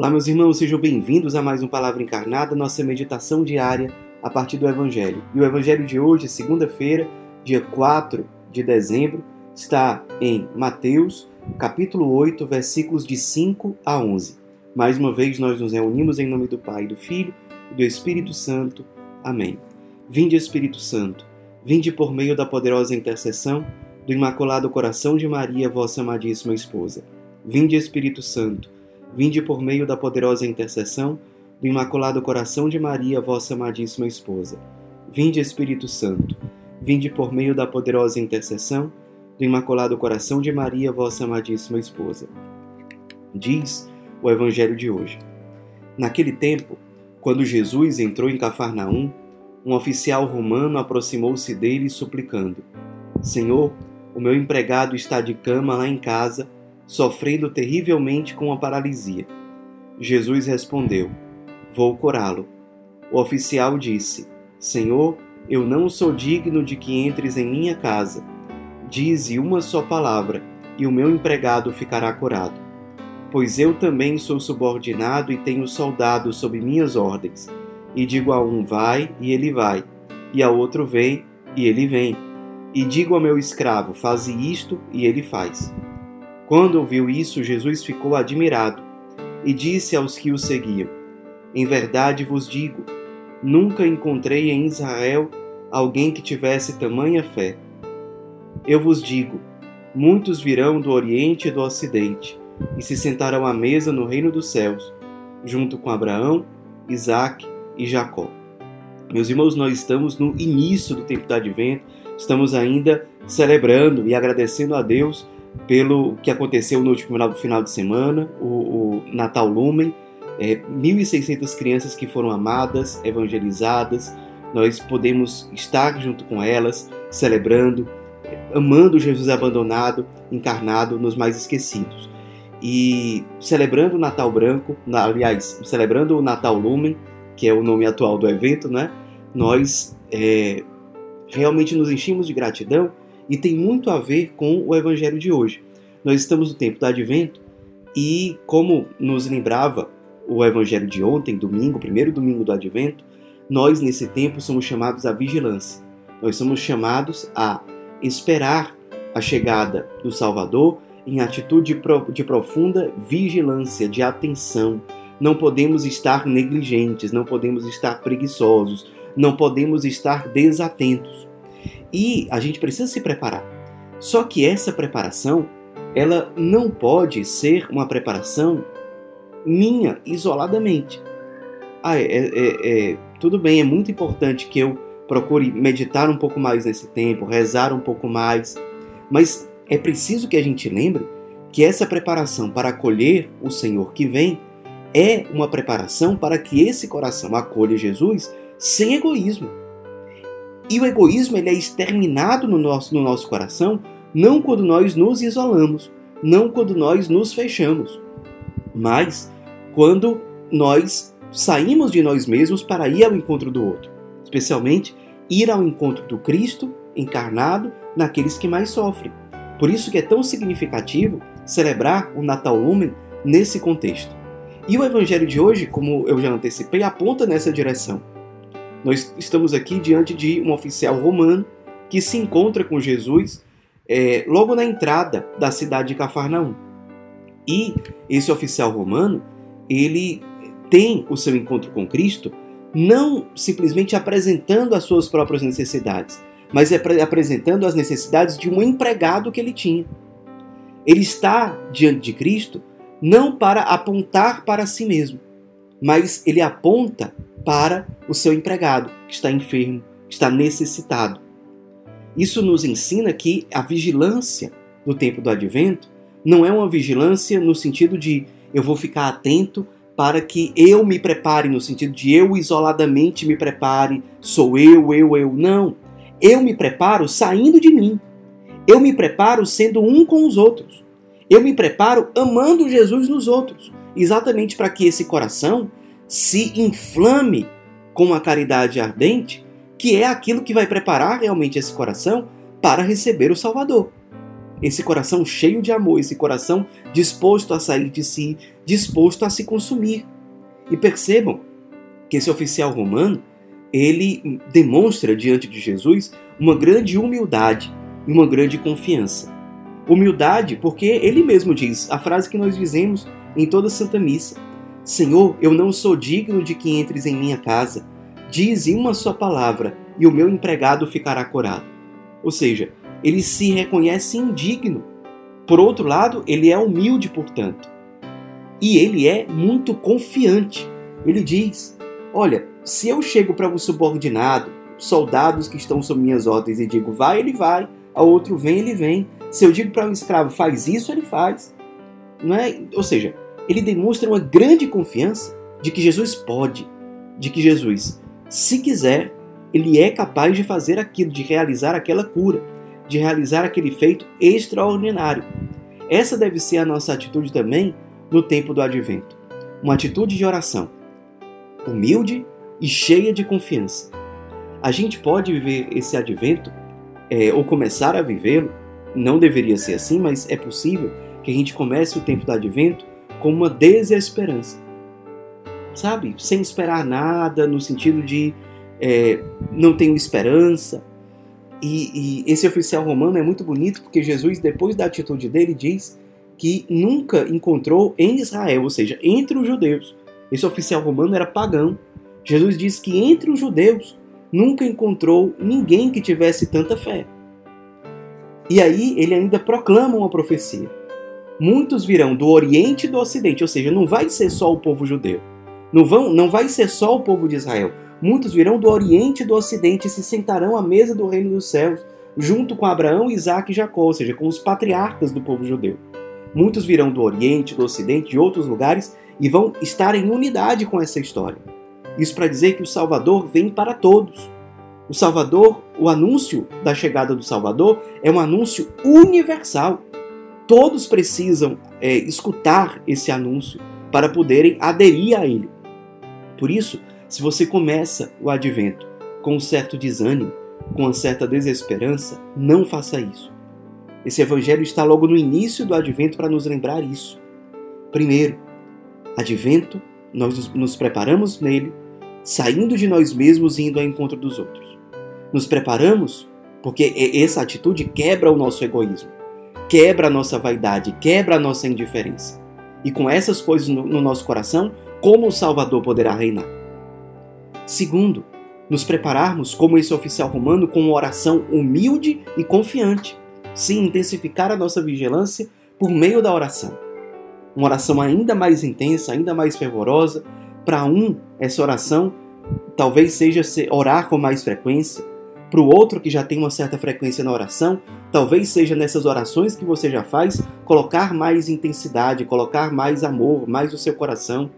Olá, meus irmãos, sejam bem-vindos a mais um Palavra Encarnada, nossa meditação diária a partir do Evangelho. E o Evangelho de hoje, segunda-feira, dia 4 de dezembro, está em Mateus, capítulo 8, versículos de 5 a 11. Mais uma vez, nós nos reunimos em nome do Pai, do Filho e do Espírito Santo. Amém. Vinde, Espírito Santo, vinde por meio da poderosa intercessão do Imaculado Coração de Maria, vossa amadíssima esposa. Vinde, Espírito Santo, Vinde por meio da poderosa intercessão do Imaculado Coração de Maria, vossa amadíssima esposa. Vinde, Espírito Santo. Vinde por meio da poderosa intercessão do Imaculado Coração de Maria, vossa amadíssima esposa. Diz o Evangelho de hoje. Naquele tempo, quando Jesus entrou em Cafarnaum, um oficial romano aproximou-se dele suplicando: Senhor, o meu empregado está de cama lá em casa sofrendo terrivelmente com a paralisia. Jesus respondeu: Vou curá-lo. O oficial disse: Senhor, eu não sou digno de que entres em minha casa. Dize uma só palavra, e o meu empregado ficará curado. Pois eu também sou subordinado e tenho soldados sob minhas ordens. E digo a um: vai, e ele vai, e a outro: vem, e ele vem. E digo ao meu escravo: faze isto, e ele faz. Quando ouviu isso, Jesus ficou admirado e disse aos que o seguiam: Em verdade vos digo, nunca encontrei em Israel alguém que tivesse tamanha fé. Eu vos digo: muitos virão do Oriente e do Ocidente e se sentarão à mesa no reino dos céus, junto com Abraão, Isaque e Jacó. Meus irmãos, nós estamos no início do tempo do advento, estamos ainda celebrando e agradecendo a Deus pelo que aconteceu no último final, de semana, o, o Natal Lumen, é, 1.600 crianças que foram amadas, evangelizadas, nós podemos estar junto com elas, celebrando, amando Jesus abandonado, encarnado nos mais esquecidos. E celebrando o Natal Branco, aliás, celebrando o Natal Lumen, que é o nome atual do evento, né? nós é, realmente nos enchemos de gratidão e tem muito a ver com o evangelho de hoje. Nós estamos no tempo do advento e, como nos lembrava o evangelho de ontem, domingo, primeiro domingo do advento, nós nesse tempo somos chamados à vigilância. Nós somos chamados a esperar a chegada do Salvador em atitude de profunda vigilância, de atenção. Não podemos estar negligentes, não podemos estar preguiçosos, não podemos estar desatentos. E a gente precisa se preparar. Só que essa preparação, ela não pode ser uma preparação minha, isoladamente. Ah, é, é, é, tudo bem, é muito importante que eu procure meditar um pouco mais nesse tempo, rezar um pouco mais, mas é preciso que a gente lembre que essa preparação para acolher o Senhor que vem é uma preparação para que esse coração acolha Jesus sem egoísmo. E o egoísmo ele é exterminado no nosso, no nosso coração não quando nós nos isolamos, não quando nós nos fechamos, mas quando nós saímos de nós mesmos para ir ao encontro do outro, especialmente ir ao encontro do Cristo encarnado naqueles que mais sofrem. Por isso que é tão significativo celebrar o Natal Lumen nesse contexto. E o evangelho de hoje, como eu já antecipei, aponta nessa direção. Nós estamos aqui diante de um oficial romano que se encontra com Jesus é, logo na entrada da cidade de Cafarnaum. E esse oficial romano, ele tem o seu encontro com Cristo não simplesmente apresentando as suas próprias necessidades, mas é apresentando as necessidades de um empregado que ele tinha. Ele está diante de Cristo não para apontar para si mesmo, mas ele aponta para o seu empregado, que está enfermo, que está necessitado. Isso nos ensina que a vigilância no tempo do advento não é uma vigilância no sentido de eu vou ficar atento para que eu me prepare, no sentido de eu isoladamente me prepare, sou eu, eu, eu. Não. Eu me preparo saindo de mim. Eu me preparo sendo um com os outros. Eu me preparo amando Jesus nos outros, exatamente para que esse coração se inflame com a caridade ardente, que é aquilo que vai preparar realmente esse coração para receber o Salvador. esse coração cheio de amor, esse coração disposto a sair de si, disposto a se consumir. E percebam que esse oficial romano, ele demonstra diante de Jesus uma grande humildade e uma grande confiança. Humildade, porque ele mesmo diz a frase que nós dizemos em toda Santa Missa: Senhor, eu não sou digno de que entres em minha casa. Dize uma só palavra e o meu empregado ficará curado. Ou seja, ele se reconhece indigno. Por outro lado, ele é humilde, portanto. E ele é muito confiante. Ele diz: Olha, se eu chego para um subordinado, soldados que estão sob minhas ordens, e digo vai, ele vai, ao outro vem, ele vem. Se eu digo para um escravo faz isso, ele faz. Não é? Ou seja, ele demonstra uma grande confiança de que Jesus pode, de que Jesus, se quiser, ele é capaz de fazer aquilo, de realizar aquela cura, de realizar aquele feito extraordinário. Essa deve ser a nossa atitude também no tempo do advento. Uma atitude de oração, humilde e cheia de confiança. A gente pode viver esse advento, é, ou começar a vivê-lo, não deveria ser assim, mas é possível que a gente comece o tempo do advento com uma desesperança. Sabe? Sem esperar nada, no sentido de é, não tenho esperança. E, e esse oficial romano é muito bonito porque Jesus, depois da atitude dele, diz que nunca encontrou em Israel, ou seja, entre os judeus. Esse oficial romano era pagão. Jesus diz que entre os judeus nunca encontrou ninguém que tivesse tanta fé. E aí ele ainda proclama uma profecia. Muitos virão do Oriente e do Ocidente, ou seja, não vai ser só o povo judeu. Não, vão, não vai ser só o povo de Israel. Muitos virão do Oriente e do Ocidente e se sentarão à mesa do reino dos céus, junto com Abraão, Isaac e Jacó, ou seja, com os patriarcas do povo judeu. Muitos virão do Oriente, do Ocidente, de outros lugares e vão estar em unidade com essa história. Isso para dizer que o Salvador vem para todos. O Salvador, o anúncio da chegada do Salvador é um anúncio universal. Todos precisam é, escutar esse anúncio para poderem aderir a ele. Por isso, se você começa o advento com um certo desânimo, com uma certa desesperança, não faça isso. Esse evangelho está logo no início do advento para nos lembrar isso. Primeiro, advento, nós nos preparamos nele, saindo de nós mesmos e indo ao encontro dos outros. Nos preparamos porque essa atitude quebra o nosso egoísmo, quebra a nossa vaidade, quebra a nossa indiferença. E com essas coisas no, no nosso coração, como o Salvador poderá reinar? Segundo, nos prepararmos como esse oficial romano com uma oração humilde e confiante. Sim, intensificar a nossa vigilância por meio da oração. Uma oração ainda mais intensa, ainda mais fervorosa. Para um, essa oração talvez seja orar com mais frequência. Para o outro que já tem uma certa frequência na oração, talvez seja nessas orações que você já faz, colocar mais intensidade, colocar mais amor, mais o seu coração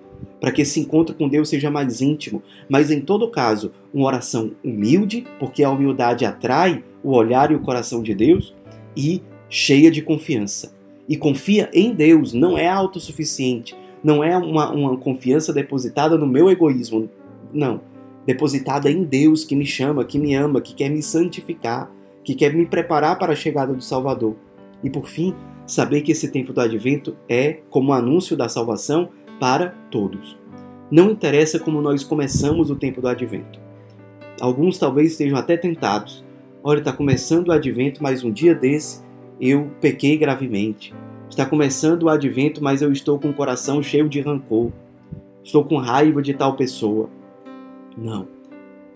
para que esse encontro com Deus seja mais íntimo, mas em todo caso, uma oração humilde, porque a humildade atrai o olhar e o coração de Deus, e cheia de confiança. E confia em Deus, não é autossuficiente, não é uma, uma confiança depositada no meu egoísmo, não. Depositada em Deus que me chama, que me ama, que quer me santificar, que quer me preparar para a chegada do Salvador. E por fim, saber que esse tempo do advento é, como anúncio da salvação, para todos. Não interessa como nós começamos o tempo do advento. Alguns talvez estejam até tentados. Olha, está começando o advento, mas um dia desse eu pequei gravemente. Está começando o advento, mas eu estou com o coração cheio de rancor. Estou com raiva de tal pessoa. Não.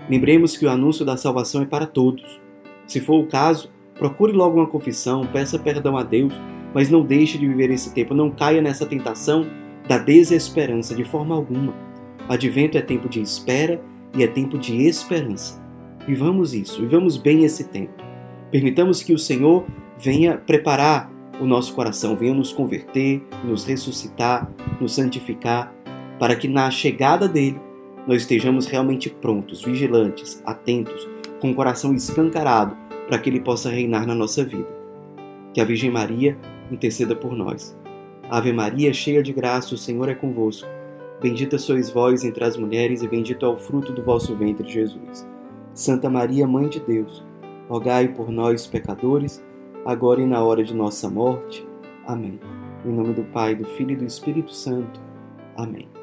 Lembremos que o anúncio da salvação é para todos. Se for o caso, procure logo uma confissão, peça perdão a Deus, mas não deixe de viver esse tempo, não caia nessa tentação da desesperança de forma alguma. O advento é tempo de espera e é tempo de esperança. Vivamos isso, vivamos bem esse tempo. Permitamos que o Senhor venha preparar o nosso coração, venha nos converter, nos ressuscitar, nos santificar, para que na chegada dele nós estejamos realmente prontos, vigilantes, atentos, com o coração escancarado, para que ele possa reinar na nossa vida. Que a Virgem Maria interceda por nós. Ave Maria, cheia de graça, o Senhor é convosco. Bendita sois vós entre as mulheres, e bendito é o fruto do vosso ventre, Jesus. Santa Maria, Mãe de Deus, rogai por nós, pecadores, agora e na hora de nossa morte. Amém. Em nome do Pai, do Filho e do Espírito Santo. Amém.